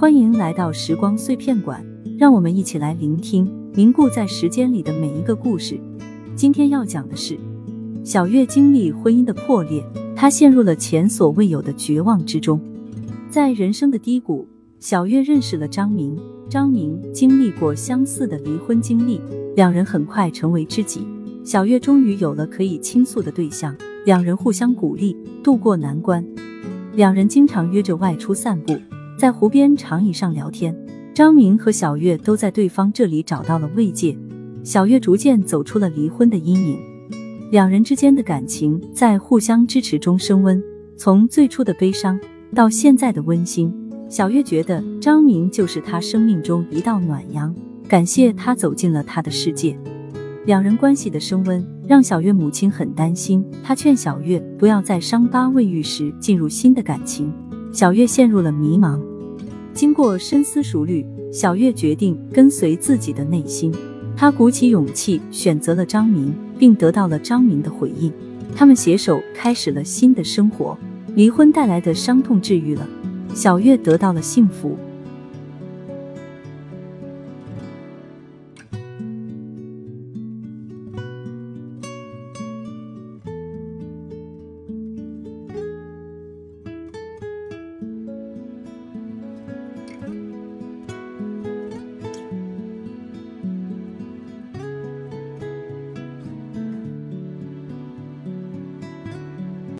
欢迎来到时光碎片馆，让我们一起来聆听凝固在时间里的每一个故事。今天要讲的是小月经历婚姻的破裂，她陷入了前所未有的绝望之中。在人生的低谷，小月认识了张明。张明经历过相似的离婚经历，两人很快成为知己。小月终于有了可以倾诉的对象，两人互相鼓励，渡过难关。两人经常约着外出散步。在湖边长椅上聊天，张明和小月都在对方这里找到了慰藉。小月逐渐走出了离婚的阴影，两人之间的感情在互相支持中升温。从最初的悲伤到现在的温馨，小月觉得张明就是她生命中一道暖阳，感谢他走进了她的世界。两人关系的升温让小月母亲很担心，她劝小月不要在伤疤未愈时进入新的感情。小月陷入了迷茫。经过深思熟虑，小月决定跟随自己的内心。她鼓起勇气选择了张明，并得到了张明的回应。他们携手开始了新的生活。离婚带来的伤痛治愈了，小月得到了幸福。